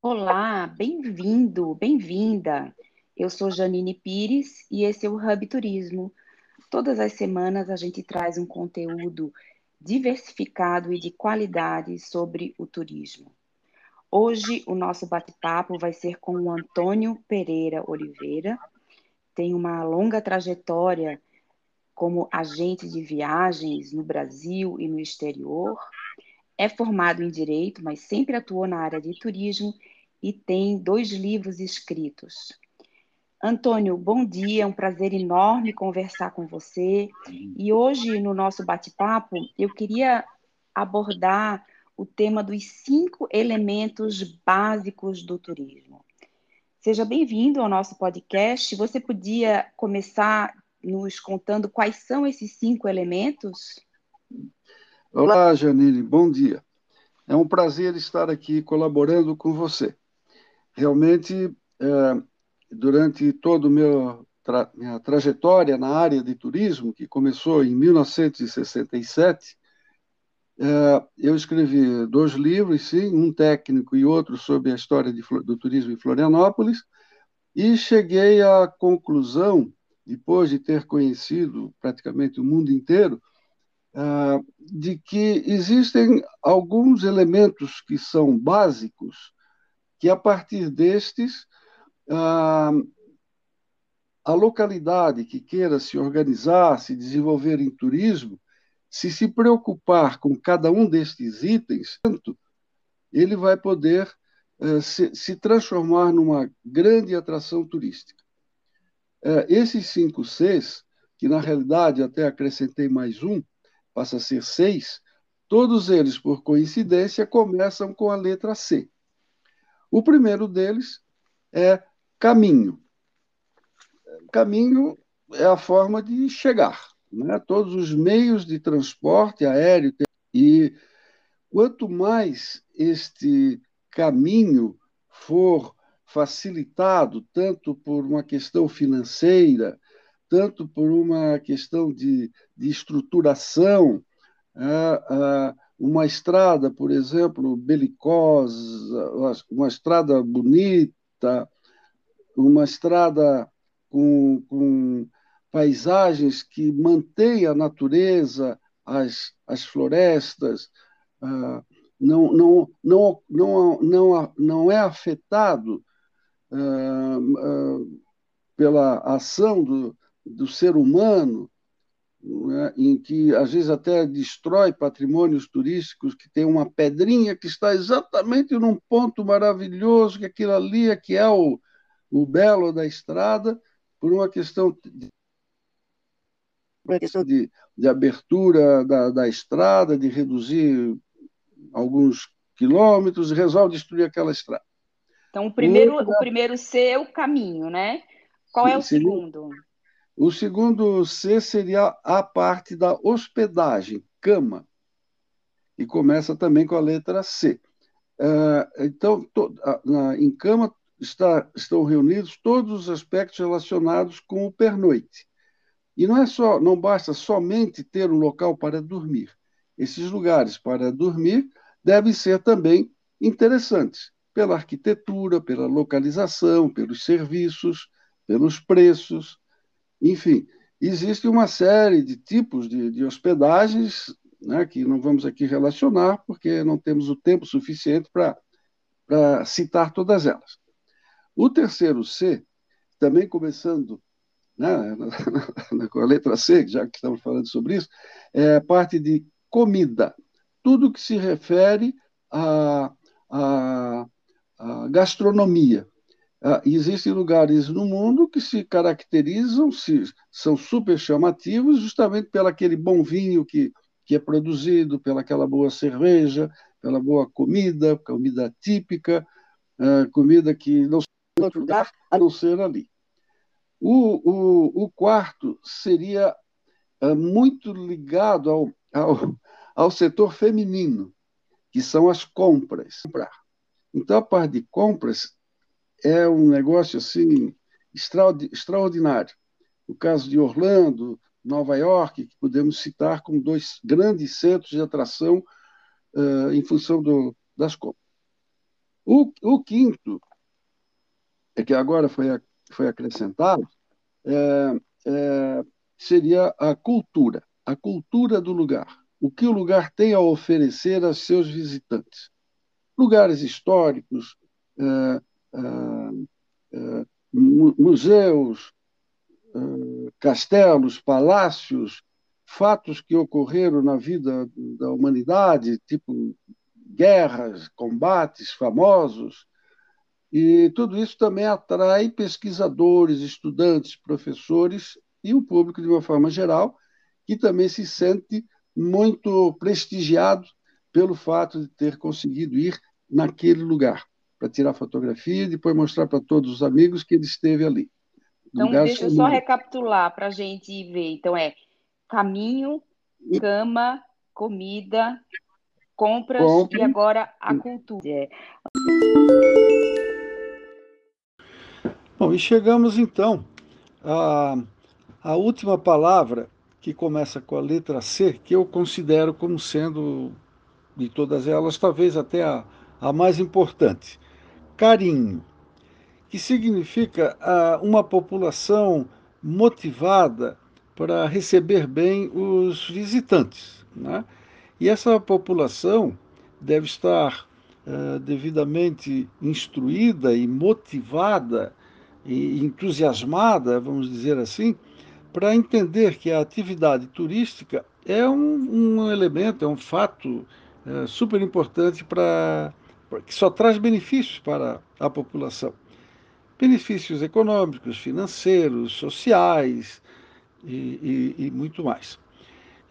Olá, bem-vindo, bem-vinda. Eu sou Janine Pires e esse é o Hub Turismo. Todas as semanas a gente traz um conteúdo diversificado e de qualidade sobre o turismo. Hoje o nosso bate-papo vai ser com o Antônio Pereira Oliveira. Tem uma longa trajetória como agente de viagens no Brasil e no exterior. É formado em direito, mas sempre atuou na área de turismo e tem dois livros escritos. Antônio, bom dia, é um prazer enorme conversar com você. E hoje, no nosso bate-papo, eu queria abordar o tema dos cinco elementos básicos do turismo. Seja bem-vindo ao nosso podcast. Você podia começar nos contando quais são esses cinco elementos? Olá, Janine, bom dia. É um prazer estar aqui colaborando com você. Realmente, é, durante toda a minha trajetória na área de turismo, que começou em 1967, é, eu escrevi dois livros, sim, um técnico e outro sobre a história de, do turismo em Florianópolis, e cheguei à conclusão, depois de ter conhecido praticamente o mundo inteiro, é, de que existem alguns elementos que são básicos, que a partir destes ah, a localidade que queira se organizar, se desenvolver em turismo, se se preocupar com cada um destes itens, ele vai poder eh, se, se, transformar numa grande atração turística. Eh, esses cinco Cs, que na realidade até acrescentei mais um, passa a ser seis, todos eles, por coincidência, começam com a letra C. O primeiro deles é caminho. Caminho é a forma de chegar, né? todos os meios de transporte aéreo. E quanto mais este caminho for facilitado, tanto por uma questão financeira, tanto por uma questão de, de estruturação, é, uma estrada, por exemplo, belicosa, uma estrada bonita, uma estrada com, com paisagens que mantêm a natureza, as, as florestas, não, não, não, não, não, não é afetado pela ação do, do ser humano, né, em que às vezes até destrói patrimônios turísticos, que tem uma pedrinha que está exatamente num ponto maravilhoso, que aquilo ali é que é o, o belo da estrada por uma questão de, uma questão de, de abertura da, da estrada, de reduzir alguns quilômetros, e resolve destruir aquela estrada. Então, o primeiro, o primeiro C é o caminho, né? Qual é o segundo? O segundo C seria a parte da hospedagem, cama, e começa também com a letra C. Uh, então, em cama, estão reunidos todos os aspectos relacionados com o pernoite. E não é só, não basta somente ter um local para dormir. Esses lugares para dormir devem ser também interessantes pela arquitetura, pela localização, pelos serviços, pelos preços, enfim, existe uma série de tipos de, de hospedagens né, que não vamos aqui relacionar, porque não temos o tempo suficiente para citar todas elas. O terceiro C, também começando né, com a letra C, já que estamos falando sobre isso, é a parte de comida. Tudo que se refere à, à, gastronomia. Ah, existem lugares no mundo que se caracterizam, se, são super chamativos, justamente pelo aquele bom vinho que, que é produzido, pela aquela boa cerveja, pela boa comida, comida típica, ah, comida que não em outro lugar a não ser ali. O, o, o quarto seria é, muito ligado ao, ao, ao setor feminino, que são as compras. Então, a parte de compras é um negócio assim extraordinário. O caso de Orlando, Nova York, que podemos citar como dois grandes centros de atração uh, em função do, das compras. O, o quinto, é que agora foi, foi acrescentado, é, é, seria a cultura, a cultura do lugar. O que o lugar tem a oferecer a seus visitantes. Lugares históricos, é museus, é, castelos, palácios, fatos que ocorreram na vida da humanidade, tipo guerras, combates famosos, e tudo isso também atrai pesquisadores, estudantes, professores e o público de uma forma geral, que também se sente muito prestigiado pelo fato de ter conseguido ir naquele lugar para tirar fotografia e depois mostrar para todos os amigos que ele esteve ali. Então, deixa eu só recapitular para a gente ver. Então, é caminho, cama, comida, compras Compre. e agora a cultura. É. Bom, e chegamos então à, à última palavra, que começa com a letra C, que eu considero como sendo, de todas elas, talvez até a, a mais importante: carinho, que significa a, uma população motivada para receber bem os visitantes. Né? E essa população deve estar uh, devidamente instruída e motivada e entusiasmada, vamos dizer assim, para entender que a atividade turística é um, um elemento, é um fato uh, super importante para que só traz benefícios para a população. Benefícios econômicos, financeiros, sociais e, e, e muito mais.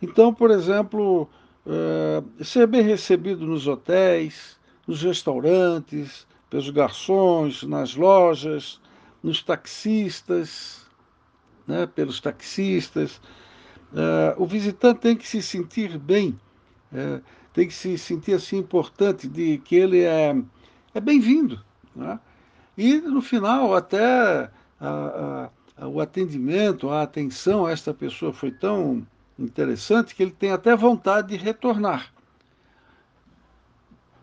Então, por exemplo, uh, ser bem recebido nos hotéis, nos restaurantes, pelos garçons, nas lojas, nos taxistas, né, pelos taxistas. Uh, o visitante tem que se sentir bem, uh, tem que se sentir assim importante, de que ele é, é bem-vindo. Né? E no final, até a, a, o atendimento, a atenção a esta pessoa foi tão interessante que ele tem até vontade de retornar.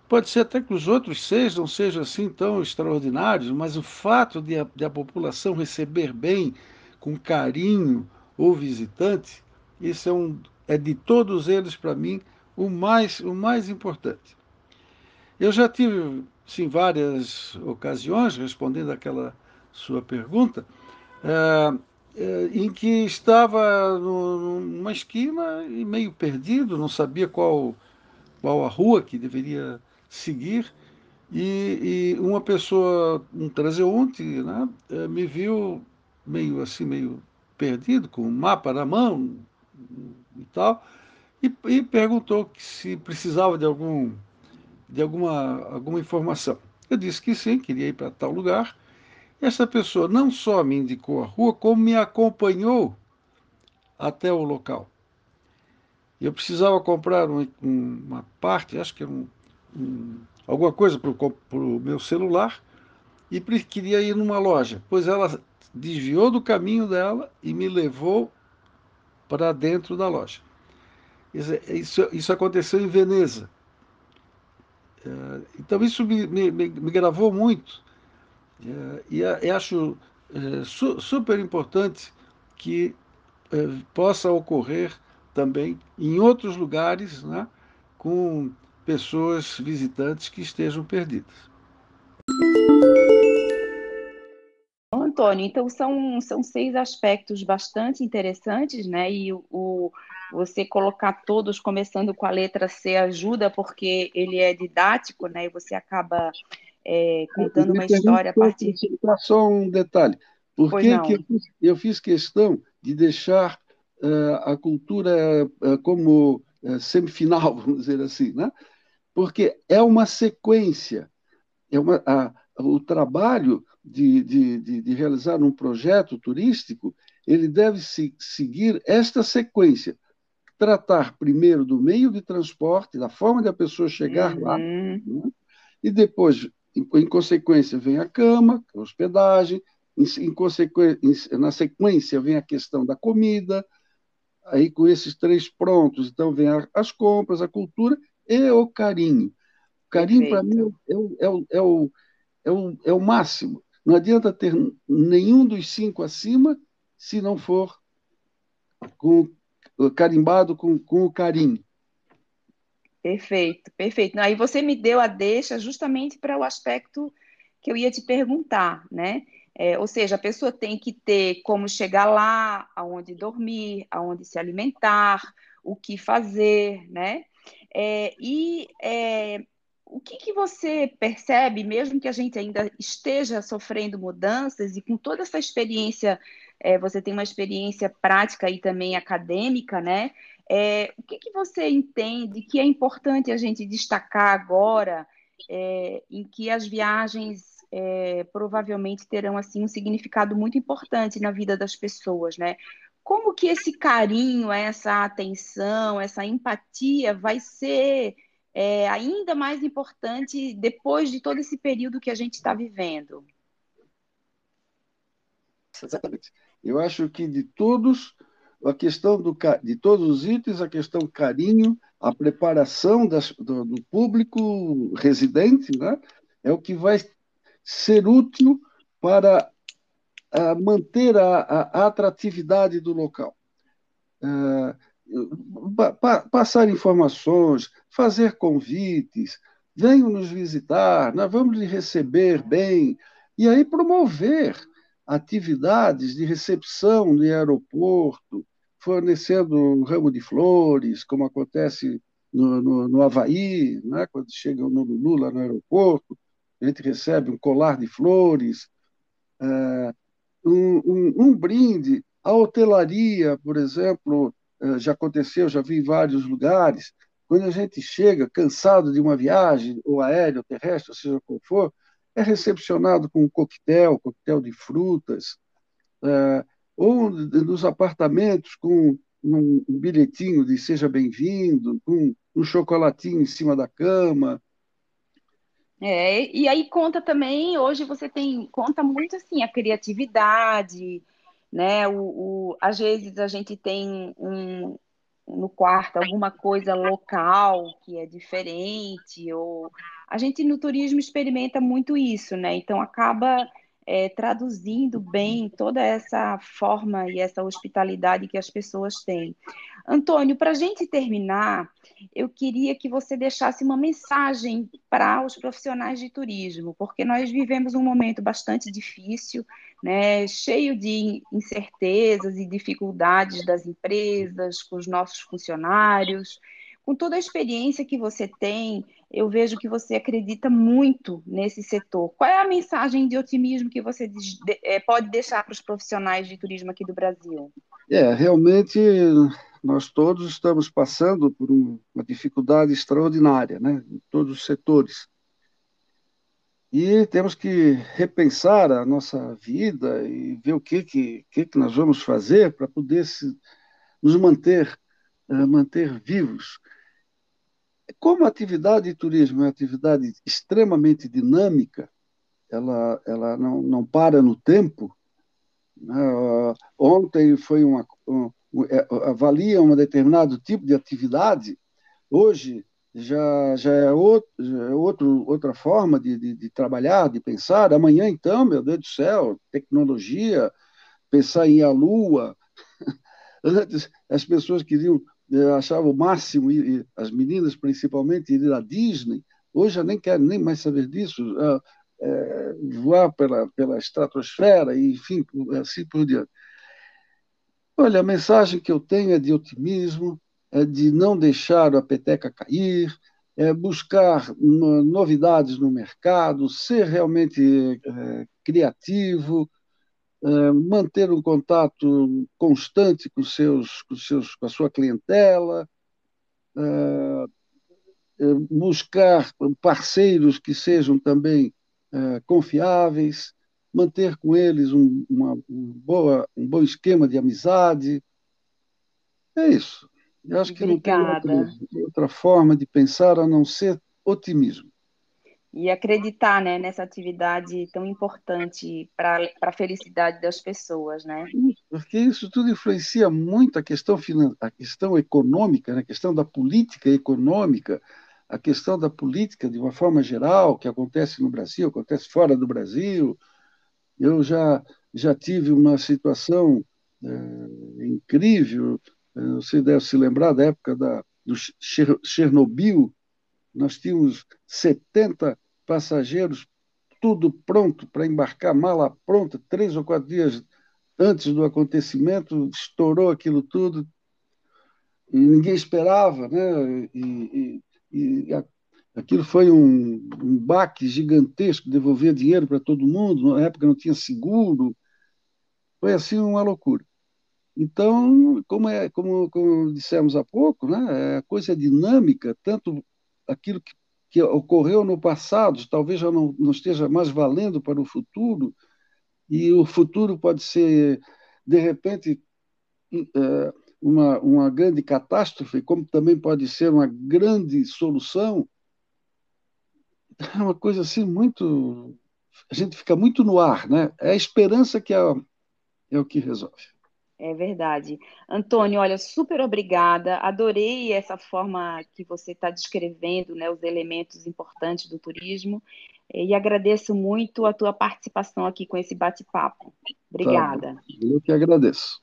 Pode ser até que os outros não sejam assim tão extraordinários, mas o fato de a, de a população receber bem, com carinho, o visitante, isso é, um, é de todos eles, para mim, o mais, o mais importante. Eu já tive, sim, várias ocasiões, respondendo aquela sua pergunta, é, eh, em que estava numa esquina e meio perdido, não sabia qual, qual a rua que deveria seguir, e, e uma pessoa, um transeunte, né, eh, me viu meio assim, meio perdido, com um mapa na mão e tal, e, e perguntou se precisava de algum de alguma, alguma informação. Eu disse que sim, queria ir para tal lugar, essa pessoa não só me indicou a rua, como me acompanhou até o local. Eu precisava comprar um, uma parte, acho que um, um, alguma coisa para o meu celular, e queria ir numa loja, pois ela desviou do caminho dela e me levou para dentro da loja. Isso, isso, isso aconteceu em Veneza. É, então isso me, me, me gravou muito é, e, acho é, su, super importante que é, possa ocorrer também em outros lugares, né, com pessoas visitantes que estejam perdidas. Antônio, então são, são seis aspectos bastante interessantes, né? E o, você colocar todos começando com a letra C ajuda porque ele é didático, né? E você acaba é, contando uma história a partir. Só um detalhe. Por que, que eu, fiz, eu, fiz, questão de deixar uh, a cultura uh, como uh, semifinal, vamos dizer assim, né? Porque é uma sequência, é uma, a, o trabalho de, de, de, de, realizar um projeto turístico, ele deve se, seguir esta sequência. Tratar primeiro do meio de transporte, da forma de a pessoa chegar uhum. lá, né? e depois em, consequência, vem a cama, a hospedagem, em, em consequência, na sequência vem a questão da comida, aí com esses três prontos, então vem a, as compras, a cultura e o carinho. carinho, para mim, é o, é, o, é, o, é, o, é o máximo. Não adianta ter nenhum dos cinco acima se não for com, carimbado com, com o carinho. Perfeito, perfeito. Aí você me deu a deixa justamente para o aspecto que eu ia te perguntar, né? É, ou seja, a pessoa tem que ter como chegar lá, aonde dormir, aonde se alimentar, o que fazer, né? É, e é, o que, que você percebe, mesmo que a gente ainda esteja sofrendo mudanças e com toda essa experiência, é, você tem uma experiência prática e também acadêmica, né? É, o que, que você entende que é importante a gente destacar agora, é, em que as viagens é, provavelmente terão assim um significado muito importante na vida das pessoas, né? Como que esse carinho, essa atenção, essa empatia vai ser é, ainda mais importante depois de todo esse período que a gente está vivendo? Exatamente. Eu acho que de todos a questão do, de todos os itens, a questão carinho, a preparação das, do, do, público residente, né, é o que vai ser útil para uh, manter a, a, atratividade do local. Uh, pa, passar informações, fazer convites, venham nos visitar, nós vamos lhe receber bem, e aí promover atividades de recepção no aeroporto, fornecendo um ramo de flores, como acontece no, no, no Havaí, né? quando chega o Lulu lá no aeroporto, a gente recebe um colar de flores, é, um, um, um, brinde. A hotelaria, por exemplo, é, já aconteceu, já vi em vários lugares, quando a gente chega cansado de uma viagem, ou aérea, ou terrestre, seja qual for, é recepcionado com um coquetel, coquetel de frutas, é, ou nos apartamentos com um, um bilhetinho de seja bem-vindo, com um chocolatinho em cima da cama. É, e aí conta também, hoje você tem, conta muito assim, a criatividade, né? O, o, às vezes a gente tem um, no quarto alguma coisa local que é diferente, ou a gente no turismo experimenta muito isso, né? Então acaba é, traduzindo bem toda essa forma e essa hospitalidade que as pessoas têm. Antônio, para a gente terminar, eu queria que você deixasse uma mensagem para os profissionais de turismo, porque nós vivemos um momento bastante difícil, né, cheio de incertezas e dificuldades das empresas, com os nossos funcionários. Com toda a experiência que você tem, eu vejo que você acredita muito nesse setor. Qual é a mensagem de otimismo que você é, pode deixar para os profissionais de turismo aqui do Brasil? É, realmente nós todos estamos passando por uma dificuldade extraordinária, né, em todos os setores. E temos que repensar a nossa vida e ver o que, que, que, que nós vamos fazer para poder se, nos manter, uh, manter vivos. Como a atividade de turismo é uma atividade extremamente dinâmica, ela, ela não, não para no tempo. Né? Ontem foi uma, um, é, avalia um determinado tipo de atividade, hoje já, já, é, outro, já é outro, outra forma de, de, de, trabalhar, de pensar. Amanhã, então, meu Deus do céu, tecnologia, pensar em a Lua. Antes, as pessoas queriam achava o máximo, e as meninas principalmente, ir à Disney. Hoje já nem querem nem mais saber disso, é, voar pela, pela estratosfera, e, enfim, assim por diante. Olha, a mensagem que eu tenho é de otimismo, é de não deixar a peteca cair, é buscar novidades no mercado, ser realmente é, criativo, é, manter um contato constante com, seus, com, seus, com a sua clientela, é, buscar parceiros que sejam também confiáveis, manter com eles um, uma, um, boa, um bom esquema de amizade. É isso. Eu acho Obrigada. que não tem outra, outra forma de pensar a não ser otimismo e acreditar né, nessa atividade tão importante para a felicidade das pessoas, né? Porque isso tudo influencia muito a questão, a questão econômica, né, a questão da política econômica. a questão da política de uma forma geral, que acontece no Brasil, acontece fora do Brasil. Eu já, já tive uma situação é, incrível, você deve se lembrar da época da, do Chernobyl, nós tínhamos 70 passageiros, tudo pronto para embarcar, mala pronta, três ou quatro dias antes do acontecimento, estourou aquilo tudo, e ninguém esperava, né? E, e, e aquilo foi um, um baque gigantesco, devolver dinheiro para todo mundo, na época não tinha seguro, foi assim uma loucura. Então, como, é, como, como dissemos há pouco, né, a coisa é dinâmica, tanto aquilo que, que ocorreu no passado talvez já não, não esteja mais valendo para o futuro, e o futuro pode ser, de repente, é, uma, uma grande catástrofe, como também pode ser uma grande solução. É uma coisa assim muito. A gente fica muito no ar, né? É a esperança que é, é o que resolve. É verdade. Antônio, olha, super obrigada. Adorei essa forma que você está descrevendo, né, os elementos importantes do turismo. E agradeço muito a tua participação aqui com esse bate-papo. Obrigada. Tá, eu que agradeço.